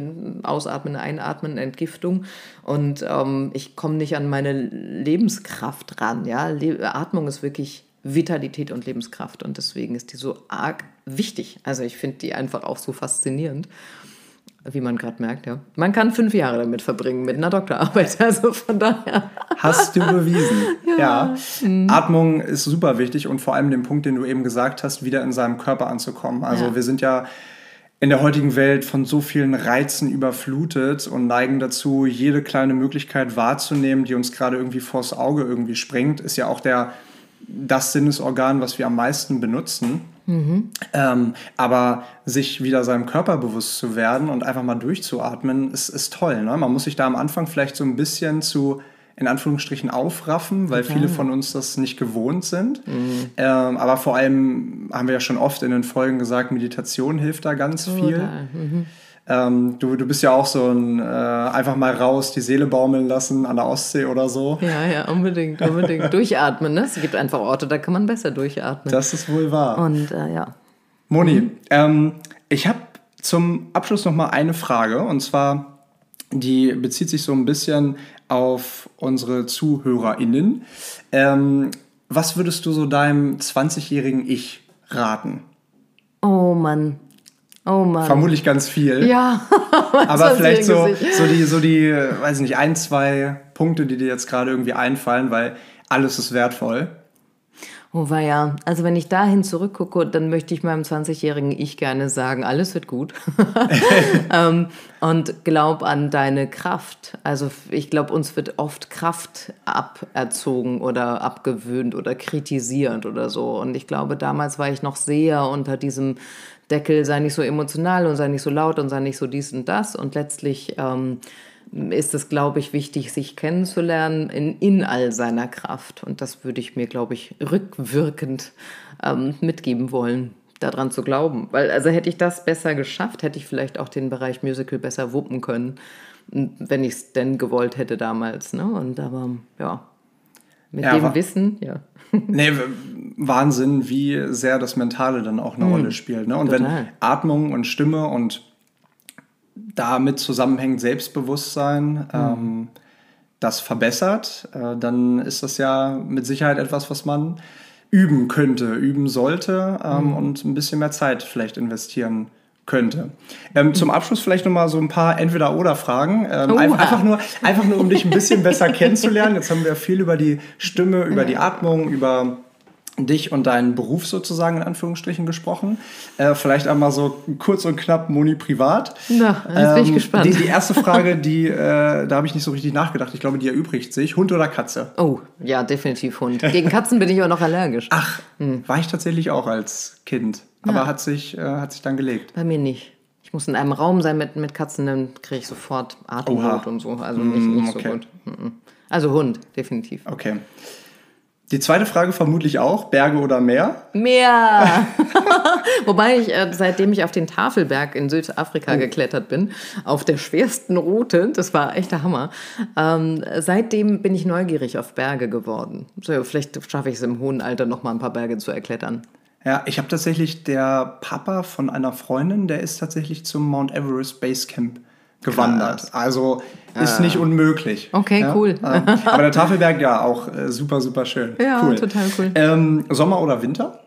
Ausatmen, Einatmen, Entgiftung. Und ähm, ich komme nicht an meine Lebenskraft ran. Ja? Le Atmung ist wirklich Vitalität und Lebenskraft und deswegen ist die so arg wichtig. Also ich finde die einfach auch so faszinierend wie man gerade merkt, ja. Man kann fünf Jahre damit verbringen, mit einer Doktorarbeit. Also von daher. Hast du bewiesen. ja. ja. Mhm. Atmung ist super wichtig und vor allem den Punkt, den du eben gesagt hast, wieder in seinem Körper anzukommen. Also ja. wir sind ja in der heutigen Welt von so vielen Reizen überflutet und neigen dazu, jede kleine Möglichkeit wahrzunehmen, die uns gerade irgendwie vors Auge irgendwie springt, ist ja auch der, das Sinnesorgan, was wir am meisten benutzen. Mhm. Ähm, aber sich wieder seinem Körper bewusst zu werden und einfach mal durchzuatmen, ist, ist toll. Ne? Man muss sich da am Anfang vielleicht so ein bisschen zu in Anführungsstrichen aufraffen, weil viele von uns das nicht gewohnt sind. Mhm. Ähm, aber vor allem haben wir ja schon oft in den Folgen gesagt, Meditation hilft da ganz viel. Mhm. Ähm, du, du bist ja auch so ein äh, einfach mal raus, die Seele baumeln lassen an der Ostsee oder so. Ja, ja, unbedingt, unbedingt. durchatmen, ne? Es gibt einfach Orte, da kann man besser durchatmen. Das ist wohl wahr. Und äh, ja. Moni, mhm. ähm, ich habe zum Abschluss noch mal eine Frage und zwar, die bezieht sich so ein bisschen auf unsere ZuhörerInnen. Ähm, was würdest du so deinem 20-jährigen Ich raten? Oh Mann. Oh Mann. Vermutlich ganz viel. Ja. Aber vielleicht so, so, die, so die, weiß nicht, ein, zwei Punkte, die dir jetzt gerade irgendwie einfallen, weil alles ist wertvoll. Oh war ja, also wenn ich dahin zurückgucke, dann möchte ich meinem 20-jährigen Ich gerne sagen, alles wird gut. ähm, und glaub an deine Kraft. Also ich glaube, uns wird oft Kraft aberzogen oder abgewöhnt oder kritisiert oder so. Und ich glaube, damals war ich noch sehr unter diesem Deckel, sei nicht so emotional und sei nicht so laut und sei nicht so dies und das. Und letztlich ähm, ist es, glaube ich, wichtig, sich kennenzulernen in, in all seiner Kraft. Und das würde ich mir, glaube ich, rückwirkend ähm, mitgeben wollen, daran zu glauben. Weil, also hätte ich das besser geschafft, hätte ich vielleicht auch den Bereich Musical besser wuppen können, wenn ich es denn gewollt hätte damals. Ne? Und aber, ja, mit ja, dem Wissen, ja. nee, Wahnsinn, wie sehr das Mentale dann auch eine mhm. Rolle spielt. Ne? Und Total. wenn Atmung und Stimme und damit zusammenhängend Selbstbewusstsein mhm. ähm, das verbessert, äh, dann ist das ja mit Sicherheit etwas, was man üben könnte, üben sollte ähm, mhm. und ein bisschen mehr Zeit vielleicht investieren könnte. Ähm, zum Abschluss vielleicht nochmal so ein paar Entweder-Oder-Fragen. Ähm, oh, einfach, nur, einfach nur, um dich ein bisschen besser kennenzulernen. Jetzt haben wir viel über die Stimme, über die Atmung, über dich und deinen Beruf sozusagen in Anführungsstrichen gesprochen. Äh, vielleicht einmal so kurz und knapp Moni privat. Na, jetzt ähm, bin ich ähm, gespannt. Die, die erste Frage, die, äh, da habe ich nicht so richtig nachgedacht. Ich glaube, die erübrigt sich. Hund oder Katze? Oh, ja, definitiv Hund. Gegen Katzen bin ich aber noch allergisch. Ach, hm. war ich tatsächlich auch als Kind. Aber ja. hat, sich, äh, hat sich dann gelegt. Bei mir nicht. Ich muss in einem Raum sein mit, mit Katzen, dann kriege ich sofort Atemnot und so. Also nicht, nicht okay. so gut. Also Hund, definitiv. Okay. Die zweite Frage vermutlich auch, Berge oder Meer? Meer! Wobei ich, äh, seitdem ich auf den Tafelberg in Südafrika oh. geklettert bin, auf der schwersten Route, das war echt der Hammer, ähm, seitdem bin ich neugierig auf Berge geworden. So, vielleicht schaffe ich es im hohen Alter noch mal ein paar Berge zu erklettern. Ja, ich habe tatsächlich der Papa von einer Freundin, der ist tatsächlich zum Mount Everest Base Camp gewandert. Krass. Also ist ah. nicht unmöglich. Okay, ja? cool. Aber der Tafelberg, ja, auch äh, super, super schön. Ja, cool. total cool. Ähm, Sommer oder Winter?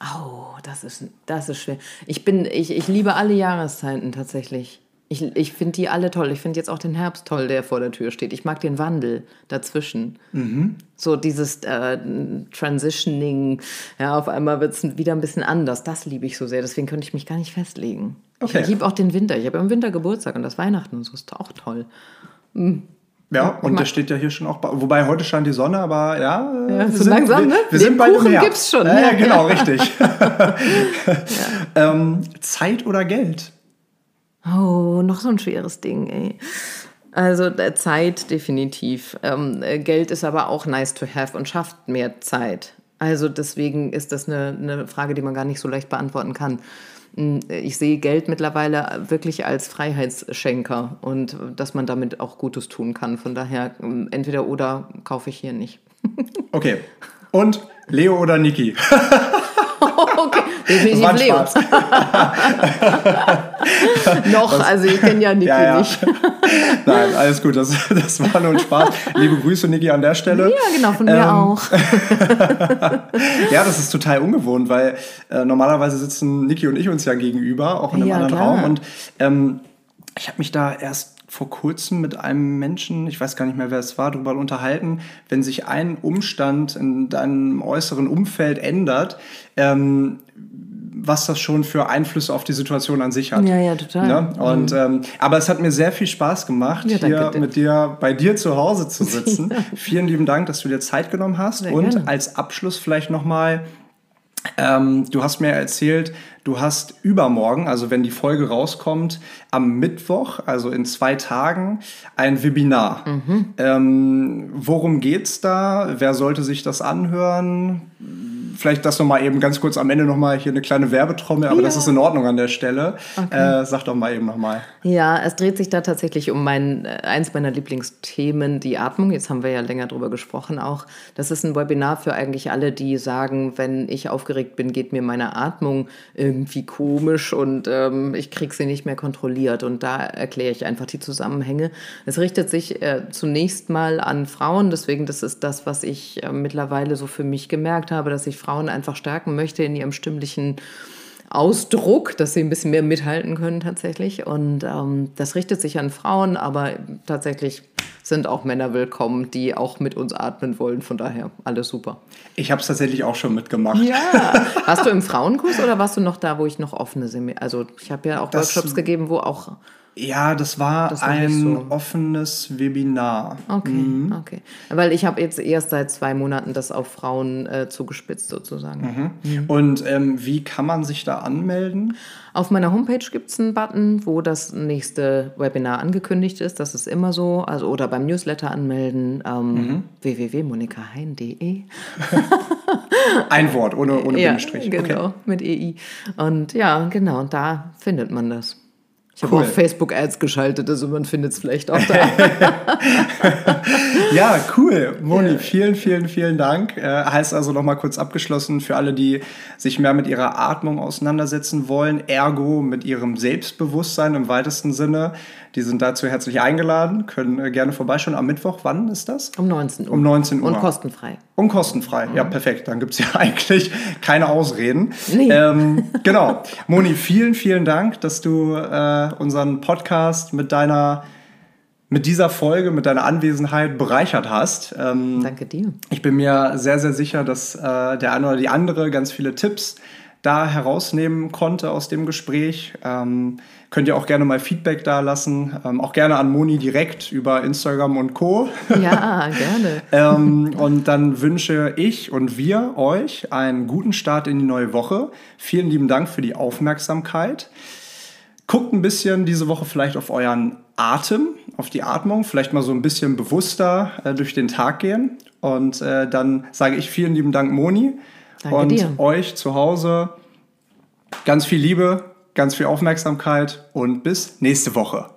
Oh, das ist, das ist schwer. Ich, bin, ich, ich liebe alle Jahreszeiten tatsächlich. Ich, ich finde die alle toll. Ich finde jetzt auch den Herbst toll, der vor der Tür steht. Ich mag den Wandel dazwischen. Mhm. So dieses äh, Transitioning, ja, auf einmal wird es wieder ein bisschen anders. Das liebe ich so sehr. Deswegen könnte ich mich gar nicht festlegen. Okay. Ich liebe auch den Winter. Ich habe im Winter Geburtstag und das Weihnachten und so ist auch toll. Mhm. Ja, und der steht ja hier schon auch, wobei heute scheint die Sonne, aber ja, ja so sind, langsam, ne? Wir, wir sind bald Kuchen gibt's schon. Ja, ja genau, richtig. ja. ähm, Zeit oder Geld? Oh, noch so ein schweres Ding, ey. Also äh, Zeit definitiv. Ähm, äh, Geld ist aber auch nice to have und schafft mehr Zeit. Also deswegen ist das eine, eine Frage, die man gar nicht so leicht beantworten kann. Ich sehe Geld mittlerweile wirklich als Freiheitsschenker und dass man damit auch Gutes tun kann. Von daher hm, entweder oder kaufe ich hier nicht. Okay. Und Leo oder Niki? okay, definitiv Leo. Noch, das, also ich kenne ja Niki ja, ja. nicht. Nein, alles gut, das, das war nur ein Spaß. Liebe Grüße, Niki, an der Stelle. Ja, genau, von mir ähm, auch. ja, das ist total ungewohnt, weil äh, normalerweise sitzen Niki und ich uns ja gegenüber, auch in einem ja, anderen klar. Raum. Und ähm, ich habe mich da erst vor kurzem mit einem Menschen, ich weiß gar nicht mehr, wer es war, darüber unterhalten, wenn sich ein Umstand in deinem äußeren Umfeld ändert, ähm, was das schon für Einflüsse auf die Situation an sich hat. Ja, ja, total. Ne? Und, mhm. ähm, aber es hat mir sehr viel Spaß gemacht, ja, hier dir. mit dir bei dir zu Hause zu sitzen. Vielen lieben Dank, dass du dir Zeit genommen hast. Sehr und gerne. als Abschluss vielleicht nochmal, ähm, du hast mir erzählt, Du hast übermorgen, also wenn die Folge rauskommt, am Mittwoch, also in zwei Tagen, ein Webinar. Mhm. Ähm, worum geht's da? Wer sollte sich das anhören? Vielleicht das nochmal eben ganz kurz am Ende nochmal hier eine kleine Werbetrommel, aber ja. das ist in Ordnung an der Stelle. Okay. Äh, sag doch mal eben nochmal. Ja, es dreht sich da tatsächlich um mein, äh, eins meiner Lieblingsthemen, die Atmung. Jetzt haben wir ja länger drüber gesprochen auch. Das ist ein Webinar für eigentlich alle, die sagen, wenn ich aufgeregt bin, geht mir meine Atmung irgendwie komisch und ähm, ich kriege sie nicht mehr kontrolliert. Und da erkläre ich einfach die Zusammenhänge. Es richtet sich äh, zunächst mal an Frauen, deswegen das ist das, was ich äh, mittlerweile so für mich gemerkt habe, dass ich Frauen einfach stärken möchte in ihrem stimmlichen Ausdruck, dass sie ein bisschen mehr mithalten können tatsächlich. Und ähm, das richtet sich an Frauen, aber tatsächlich sind auch Männer willkommen, die auch mit uns atmen wollen. Von daher alles super. Ich habe es tatsächlich auch schon mitgemacht. Ja. Warst du im Frauenkurs oder warst du noch da, wo ich noch offene Semi Also ich habe ja auch das, Workshops gegeben, wo auch ja, das war das ein so. offenes Webinar. Okay, mhm. okay. Weil ich habe jetzt erst seit zwei Monaten das auf Frauen äh, zugespitzt sozusagen. Mhm. Mhm. Und ähm, wie kann man sich da anmelden? Auf meiner Homepage gibt es einen Button, wo das nächste Webinar angekündigt ist. Das ist immer so. Also oder beim Newsletter anmelden. Ähm, mhm. www.monikahein.de Ein Wort, ohne, ohne ja, Bindestrich. Genau, okay. mit EI. Und ja, genau, da findet man das. Ich cool. habe auch Facebook-Ads geschaltet, also man findet es vielleicht auch da. ja, cool. Moni, vielen, vielen, vielen Dank. Äh, heißt also nochmal kurz abgeschlossen für alle, die sich mehr mit ihrer Atmung auseinandersetzen wollen, ergo mit ihrem Selbstbewusstsein im weitesten Sinne. Die sind dazu herzlich eingeladen, können äh, gerne vorbeischauen. Am Mittwoch, wann ist das? Um 19 Uhr. Um 19 Uhr. Und kostenfrei. Und kostenfrei, mhm. ja, perfekt. Dann gibt es ja eigentlich keine Ausreden. Nee. Ähm, genau. Moni, vielen, vielen Dank, dass du äh, unseren Podcast mit deiner mit dieser Folge, mit deiner Anwesenheit bereichert hast. Ähm, Danke dir. Ich bin mir sehr, sehr sicher, dass äh, der eine oder die andere ganz viele Tipps da herausnehmen konnte aus dem Gespräch. Ähm, könnt ihr auch gerne mal Feedback da lassen, ähm, auch gerne an Moni direkt über Instagram und Co. Ja, gerne. ähm, und dann wünsche ich und wir euch einen guten Start in die neue Woche. Vielen lieben Dank für die Aufmerksamkeit. Guckt ein bisschen diese Woche vielleicht auf euren Atem, auf die Atmung, vielleicht mal so ein bisschen bewusster äh, durch den Tag gehen. Und äh, dann sage ich vielen lieben Dank, Moni. Danke und dir. euch zu Hause ganz viel Liebe, ganz viel Aufmerksamkeit und bis nächste Woche.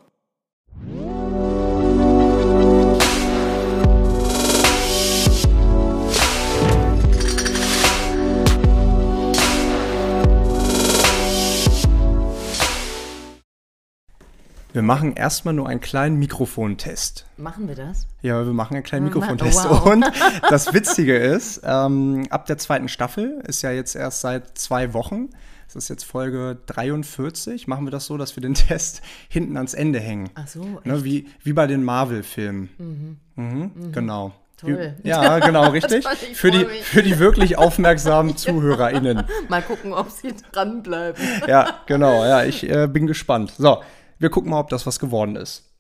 Wir machen erstmal nur einen kleinen Mikrofontest. Machen wir das? Ja, wir machen einen kleinen Mikrofontest. wow. Und das Witzige ist, ähm, ab der zweiten Staffel, ist ja jetzt erst seit zwei Wochen, das ist jetzt Folge 43, machen wir das so, dass wir den Test hinten ans Ende hängen. Ach so, Ne, wie, wie bei den Marvel-Filmen. Mhm. Genau. Toll. Ja, genau, richtig. Für, die, mich. für die wirklich aufmerksamen ZuhörerInnen. Mal gucken, ob sie dranbleiben. Ja, genau, ja, ich äh, bin gespannt. So, wir gucken mal, ob das was geworden ist.